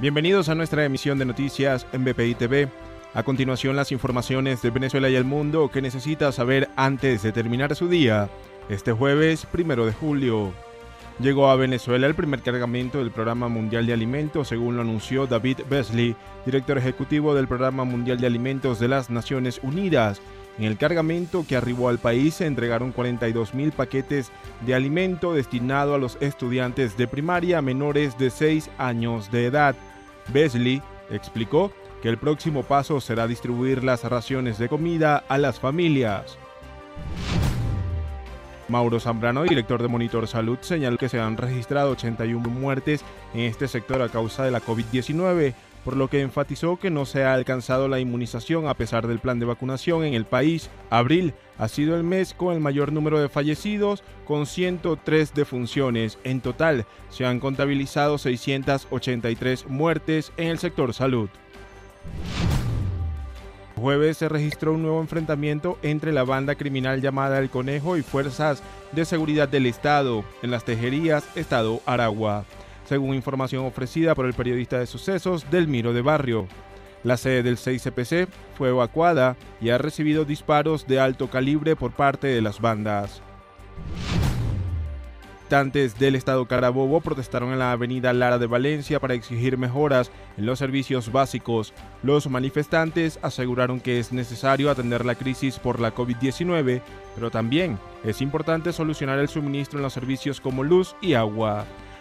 Bienvenidos a nuestra emisión de noticias en BPI TV. A continuación las informaciones de Venezuela y el mundo que necesita saber antes de terminar su día. Este jueves, primero de julio. Llegó a Venezuela el primer cargamento del Programa Mundial de Alimentos, según lo anunció David Besley, director ejecutivo del Programa Mundial de Alimentos de las Naciones Unidas. En el cargamento que arribó al país se entregaron 42 mil paquetes de alimento destinado a los estudiantes de primaria menores de 6 años de edad. Besley explicó que el próximo paso será distribuir las raciones de comida a las familias. Mauro Zambrano, director de Monitor Salud, señaló que se han registrado 81 muertes en este sector a causa de la COVID-19, por lo que enfatizó que no se ha alcanzado la inmunización a pesar del plan de vacunación en el país. Abril ha sido el mes con el mayor número de fallecidos, con 103 defunciones. En total, se han contabilizado 683 muertes en el sector salud. Jueves se registró un nuevo enfrentamiento entre la banda criminal llamada El Conejo y fuerzas de seguridad del Estado en las Tejerías, Estado Aragua según información ofrecida por el periodista de sucesos Delmiro de Barrio. La sede del 6CPC fue evacuada y ha recibido disparos de alto calibre por parte de las bandas. Habitantes del estado Carabobo protestaron en la avenida Lara de Valencia para exigir mejoras en los servicios básicos. Los manifestantes aseguraron que es necesario atender la crisis por la COVID-19, pero también es importante solucionar el suministro en los servicios como luz y agua.